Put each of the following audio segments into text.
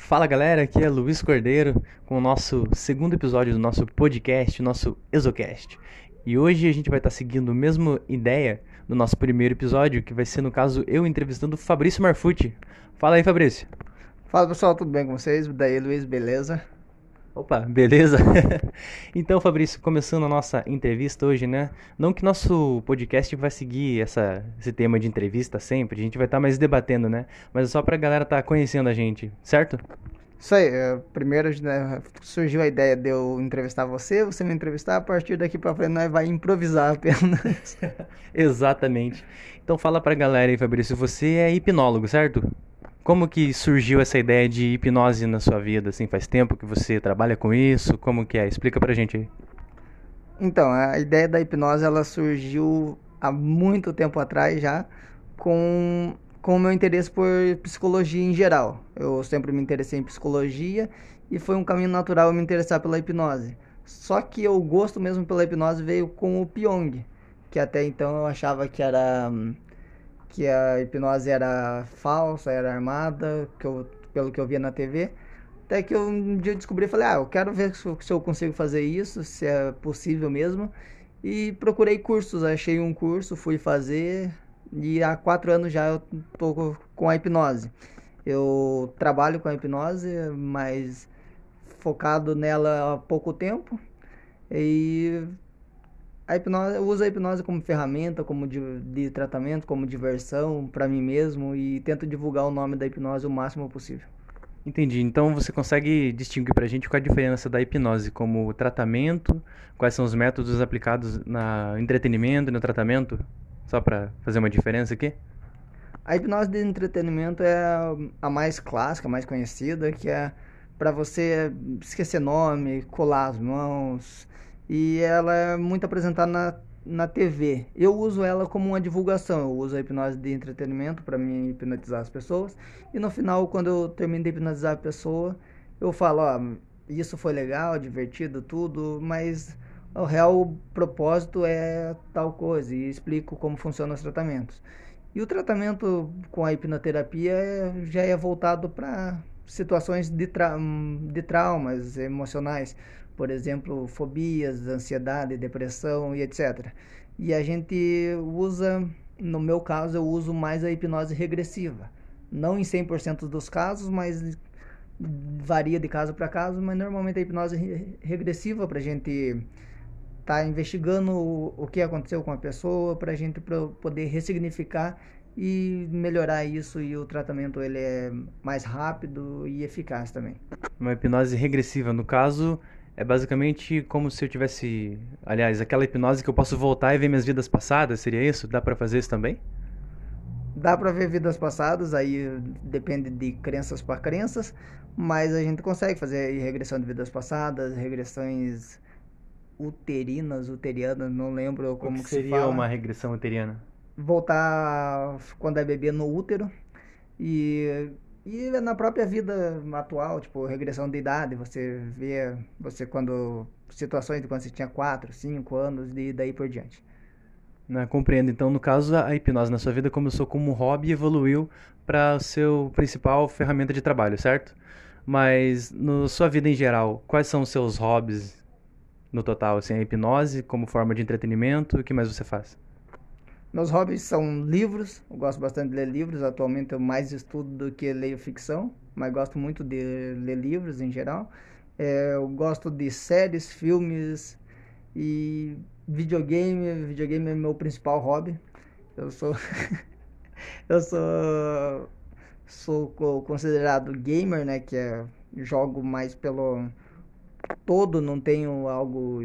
Fala galera, aqui é Luiz Cordeiro com o nosso segundo episódio do nosso podcast, nosso Exocast. E hoje a gente vai estar seguindo a mesma ideia do nosso primeiro episódio, que vai ser no caso eu entrevistando o Fabrício Marfucci. Fala aí, Fabrício. Fala pessoal, tudo bem com vocês? Daí Luiz, beleza? Opa, beleza? então, Fabrício, começando a nossa entrevista hoje, né? Não que nosso podcast vai seguir essa, esse tema de entrevista sempre, a gente vai estar mais debatendo, né? Mas é só pra galera estar tá conhecendo a gente, certo? Isso aí, é, primeiro né, surgiu a ideia de eu entrevistar você, você me entrevistar, a partir daqui pra frente nós vai improvisar apenas. Exatamente. Então fala pra galera aí, Fabrício, você é hipnólogo, certo? Como que surgiu essa ideia de hipnose na sua vida? Assim, faz tempo que você trabalha com isso? Como que é? Explica pra gente aí. Então, a ideia da hipnose ela surgiu há muito tempo atrás já, com com o meu interesse por psicologia em geral. Eu sempre me interessei em psicologia e foi um caminho natural eu me interessar pela hipnose. Só que o gosto mesmo pela hipnose veio com o Pyong, que até então eu achava que era hum, que a hipnose era falsa, era armada, que eu, pelo que eu via na TV. Até que eu, um dia eu descobri e falei, ah, eu quero ver se eu consigo fazer isso, se é possível mesmo. E procurei cursos, achei um curso, fui fazer e há quatro anos já eu tô com a hipnose. Eu trabalho com a hipnose, mas focado nela há pouco tempo. E a hipnose, eu uso a hipnose como ferramenta, como de, de tratamento, como diversão para mim mesmo e tento divulgar o nome da hipnose o máximo possível. Entendi. Então você consegue distinguir para a gente qual é a diferença da hipnose como tratamento, quais são os métodos aplicados no entretenimento e no tratamento? Só para fazer uma diferença aqui? A hipnose de entretenimento é a mais clássica, a mais conhecida, que é para você esquecer nome, colar as mãos, e ela é muito apresentada na, na TV. Eu uso ela como uma divulgação, eu uso a hipnose de entretenimento para me hipnotizar as pessoas, e no final, quando eu termino de hipnotizar a pessoa, eu falo, ó, isso foi legal, divertido, tudo, mas o real propósito é tal coisa, e explico como funcionam os tratamentos. E o tratamento com a hipnoterapia já é voltado para situações de, tra de traumas emocionais por exemplo, fobias, ansiedade, depressão e etc. E a gente usa, no meu caso, eu uso mais a hipnose regressiva. Não em 100% dos casos, mas varia de caso para caso, mas normalmente a hipnose regressiva para a gente tá investigando o, o que aconteceu com a pessoa, para a gente poder ressignificar e melhorar isso e o tratamento ele é mais rápido e eficaz também. Uma hipnose regressiva, no caso, é basicamente como se eu tivesse, aliás, aquela hipnose que eu posso voltar e ver minhas vidas passadas, seria isso? Dá para fazer isso também? Dá para ver vidas passadas, aí depende de crenças para crenças, mas a gente consegue fazer regressão de vidas passadas, regressões uterinas, uterianas, não lembro como que, que seria uma regressão uteriana. Voltar quando é bebê no útero e e na própria vida atual, tipo, regressão de idade, você vê, você quando, situações de quando você tinha 4, 5 anos e daí por diante. Não, compreendo. Então, no caso, a hipnose na sua vida começou como hobby e evoluiu para seu principal ferramenta de trabalho, certo? Mas, na sua vida em geral, quais são os seus hobbies no total? Assim, a hipnose como forma de entretenimento, o que mais você faz? Meus hobbies são livros, eu gosto bastante de ler livros. Atualmente eu mais estudo do que leio ficção, mas gosto muito de ler livros em geral. É, eu gosto de séries, filmes e videogame. Videogame é meu principal hobby. Eu sou eu sou sou considerado gamer, né, que é jogo mais pelo todo, não tenho algo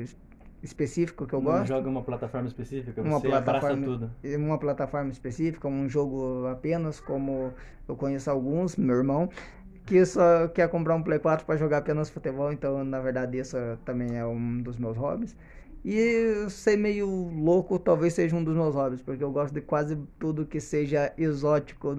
específico que eu não gosto. joga uma plataforma específica, uma você plataforma, tudo. Uma plataforma específica, um jogo apenas, como eu conheço alguns, meu irmão, que só quer comprar um Play 4 para jogar apenas futebol, então na verdade isso também é um dos meus hobbies. E ser meio louco talvez seja um dos meus hobbies, porque eu gosto de quase tudo que seja exótico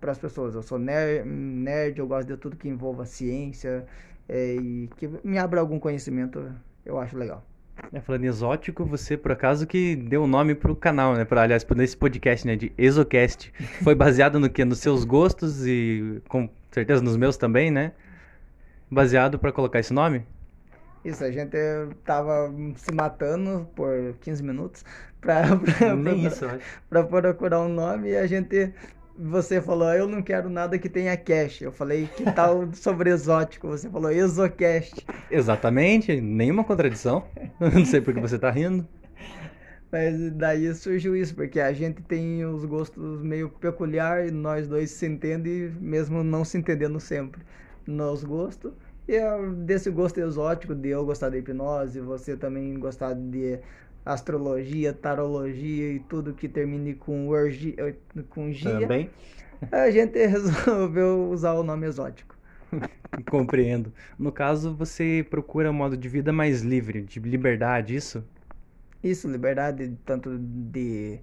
para as pessoas. Eu sou nerd, nerd, eu gosto de tudo que envolva ciência é, e que me abra algum conhecimento, eu acho legal. É, falando em exótico, você por acaso que deu o um nome pro canal, né? Pra, aliás, esse podcast, né? De Exocast. Foi baseado no que? Nos seus gostos e com, certeza nos meus também, né? Baseado para colocar esse nome? Isso, a gente tava se matando por 15 minutos pra, pra, Nem pra, isso, eu acho. pra procurar um nome e a gente. Você falou, eu não quero nada que tenha cash. Eu falei, que tal sobre exótico? Você falou, exocast. Exatamente, nenhuma contradição. Não sei por que você tá rindo. Mas daí surgiu isso, porque a gente tem os gostos meio peculiares, nós dois se entendem, mesmo não se entendendo sempre nos gostos. E desse gosto exótico de eu gostar de hipnose, você também gostar de astrologia, tarologia e tudo que termine com orgia, com gia, Também a gente resolveu usar o nome exótico. compreendo. No caso, você procura um modo de vida mais livre, de liberdade, isso? Isso, liberdade tanto de,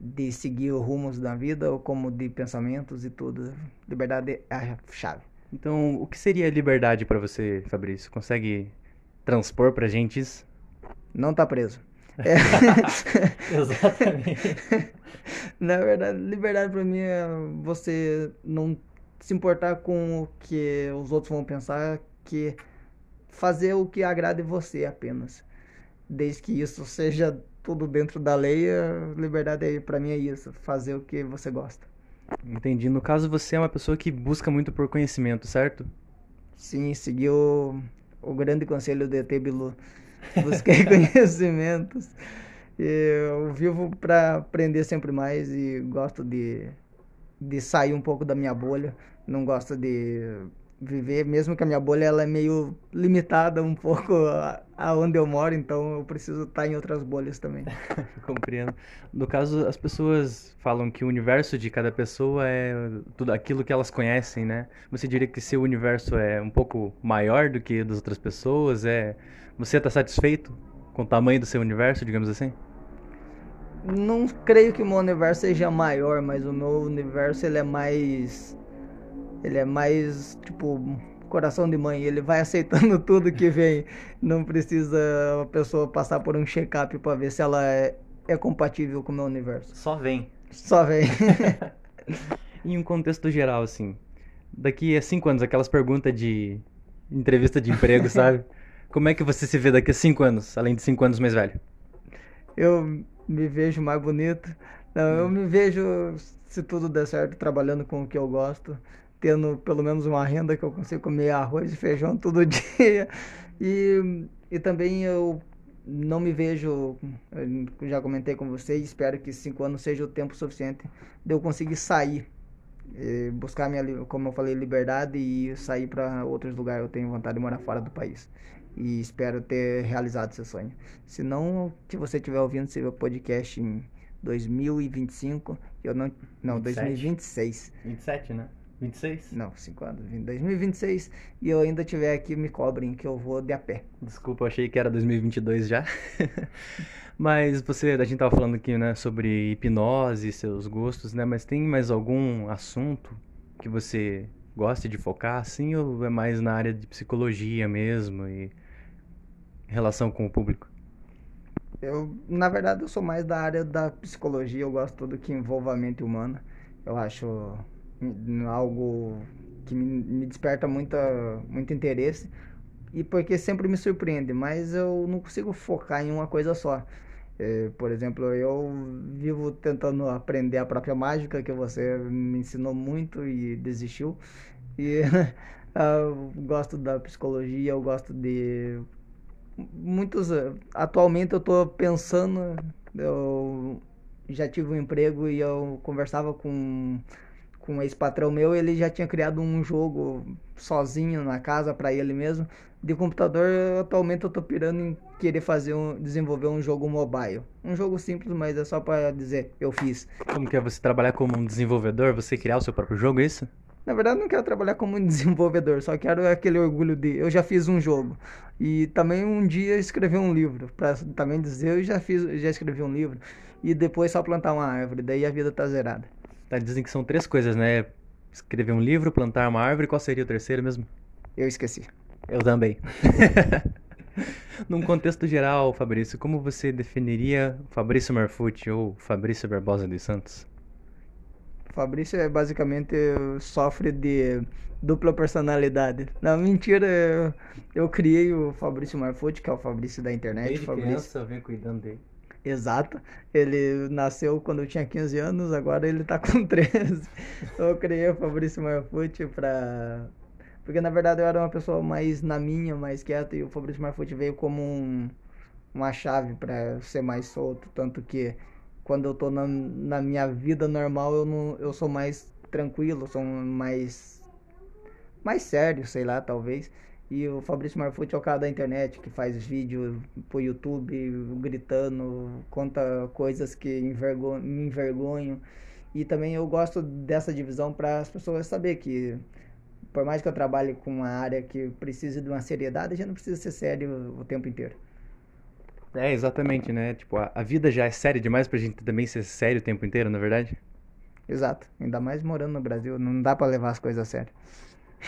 de seguir os rumos da vida, como de pensamentos e tudo. Liberdade é a chave. Então, o que seria liberdade para você, Fabrício? Consegue transpor pra gente isso? Não tá preso. É. Exatamente. Na verdade, liberdade pra mim é você não se importar com o que os outros vão pensar, que fazer o que agrade você apenas. Desde que isso seja tudo dentro da lei, a liberdade aí para mim é isso, fazer o que você gosta. Entendi. No caso, você é uma pessoa que busca muito por conhecimento, certo? Sim, seguir o, grande conselho de ET Bilu. Busquei conhecimentos. Eu vivo para aprender sempre mais e gosto de, de sair um pouco da minha bolha. Não gosto de viver, mesmo que a minha bolha ela é meio limitada um pouco a- aonde eu moro, então eu preciso estar em outras bolhas também. Compreendo. No caso, as pessoas falam que o universo de cada pessoa é tudo aquilo que elas conhecem, né? Você diria que seu universo é um pouco maior do que das outras pessoas? É, você está satisfeito com o tamanho do seu universo, digamos assim? Não creio que o meu universo seja maior, mas o meu universo ele é mais ele é mais tipo coração de mãe, ele vai aceitando tudo que vem. Não precisa a pessoa passar por um check-up para ver se ela é, é compatível com o meu universo. Só vem. Só vem. Em um contexto geral, assim, daqui a cinco anos, aquelas perguntas de entrevista de emprego, sabe? Como é que você se vê daqui a cinco anos, além de cinco anos mais velho? eu me vejo mais bonito. Não, eu me vejo, se tudo der certo, trabalhando com o que eu gosto, tendo pelo menos uma renda que eu consigo comer arroz e feijão todo dia. E, e também eu não me vejo, já comentei com você, e espero que cinco anos seja o tempo suficiente de eu conseguir sair. Buscar minha, como eu falei, liberdade e sair para outros lugares. Eu tenho vontade de morar fora do país. E espero ter realizado esse sonho. Se não, se você estiver ouvindo esse podcast em 2025, eu não. Não, 27? 2026. 27, né? 26? Não, 5 anos. em 2026 e eu ainda estiver aqui, me cobrem que eu vou de a pé. Desculpa, eu achei que era 2022 já. Mas você, a gente tava falando aqui, né, sobre hipnose, seus gostos, né? Mas tem mais algum assunto que você gosta de focar, assim, ou é mais na área de psicologia mesmo e relação com o público? Eu, na verdade, eu sou mais da área da psicologia, eu gosto tudo que envolva a mente humana. Eu acho algo que me, desperta muita, muito interesse e porque sempre me surpreende, mas eu não consigo focar em uma coisa só. Eh, por exemplo, eu vivo tentando aprender a própria mágica, que você me ensinou muito e desistiu. E eu gosto da psicologia, eu gosto de muitos. Atualmente eu tô pensando, eu já tive um emprego e eu conversava com com um ex-patrão meu, ele já tinha criado um jogo sozinho na casa para ele mesmo. De computador, atualmente eu tô pirando em querer fazer um, desenvolver um jogo mobile. Um jogo simples, mas é só para dizer, eu fiz. Como que é você trabalhar como um desenvolvedor, você criar o seu próprio jogo, é isso? Na verdade, não quero trabalhar como um desenvolvedor, só quero aquele orgulho de eu já fiz um jogo. E também um dia escrever um livro, para também dizer eu já fiz, já escrevi um livro. E depois só plantar uma árvore, daí a vida tá zerada. Tá, dizem que são três coisas, né? Escrever um livro, plantar uma árvore, qual seria o terceiro mesmo? Eu esqueci. Eu também. Num contexto geral, Fabrício, como você definiria Fabrício Marfucci ou Fabrício Barbosa dos Santos? Fabrício é basicamente sofre de dupla personalidade. Não, mentira, eu, eu criei o Fabrício Marfucci, que é o Fabrício da internet. Desde Fabrício... criança eu venho cuidando dele. Exato. Ele nasceu quando eu tinha 15 anos, agora ele tá com 13. eu criei o Fabrício Marfucci pra. Porque na verdade eu era uma pessoa mais na minha, mais quieta, e o Fabrício Marfucci veio como um, uma chave para ser mais solto. Tanto que quando eu tô na, na minha vida normal, eu, não, eu sou mais tranquilo, sou mais. mais sério, sei lá, talvez. E o Fabrício Marfucci é o cara da internet que faz vídeo pro YouTube gritando, conta coisas que envergon me envergonham. E também eu gosto dessa divisão para as pessoas saber que por mais que eu trabalhe com uma área que precise de uma seriedade, a gente não precisa ser sério o tempo inteiro. É, exatamente, né? Tipo, a, a vida já é séria demais pra gente também ser sério o tempo inteiro, na é verdade? Exato. Ainda mais morando no Brasil, não dá para levar as coisas a sério.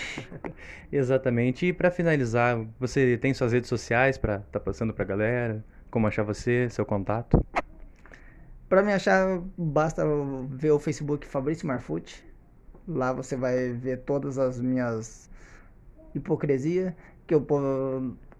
Exatamente. E para finalizar, você tem suas redes sociais para tá passando pra galera? Como achar você, seu contato? Para me achar, basta ver o Facebook Fabrício Marfucci. Lá você vai ver todas as minhas hipocrisia que eu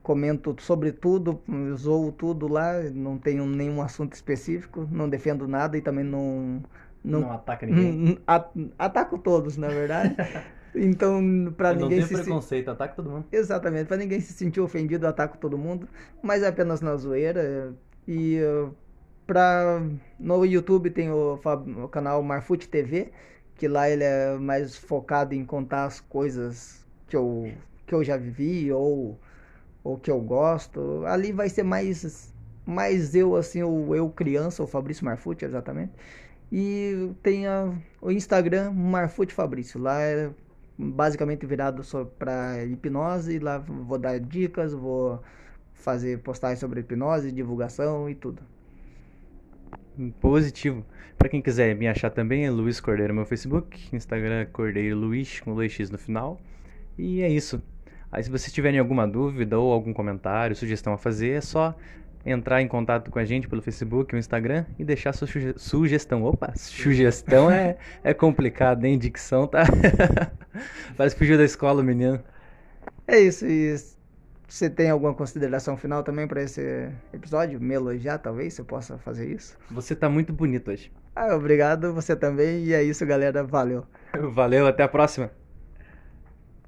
comento sobre tudo, zoo tudo lá, não tenho nenhum assunto específico, não defendo nada e também não não, não ataca ninguém. Ataco todos, na verdade. Então, para ninguém se preconceito, ataca todo mundo. Exatamente, para ninguém se sentir ofendido, ataco todo mundo, mas é apenas na zoeira. E uh, pra... no YouTube tem o, o canal Marfute TV, que lá ele é mais focado em contar as coisas que eu, que eu já vivi ou, ou que eu gosto. Ali vai ser mais, mais eu, assim, o eu criança, o Fabrício Marfute, exatamente. E tem a, o Instagram Marfute Fabrício. Lá é basicamente virado para hipnose. Lá vou dar dicas, vou fazer postagens sobre hipnose, divulgação e tudo. Positivo. Para quem quiser me achar também é Luiz Cordeiro meu Facebook, Instagram Cordeiro Luiz com 2x no final. E é isso. Aí se vocês tiverem alguma dúvida ou algum comentário, sugestão a fazer, é só entrar em contato com a gente pelo Facebook ou Instagram e deixar sua suge sugestão. Opa, sugestão é, é complicado, hein? Dicção tá. Parece que fugiu da escola, menino. É isso, e você tem alguma consideração final também para esse episódio? Me elogiar, talvez, você possa fazer isso? Você tá muito bonito hoje. Ah, obrigado, você também, e é isso, galera. Valeu. Valeu, até a próxima.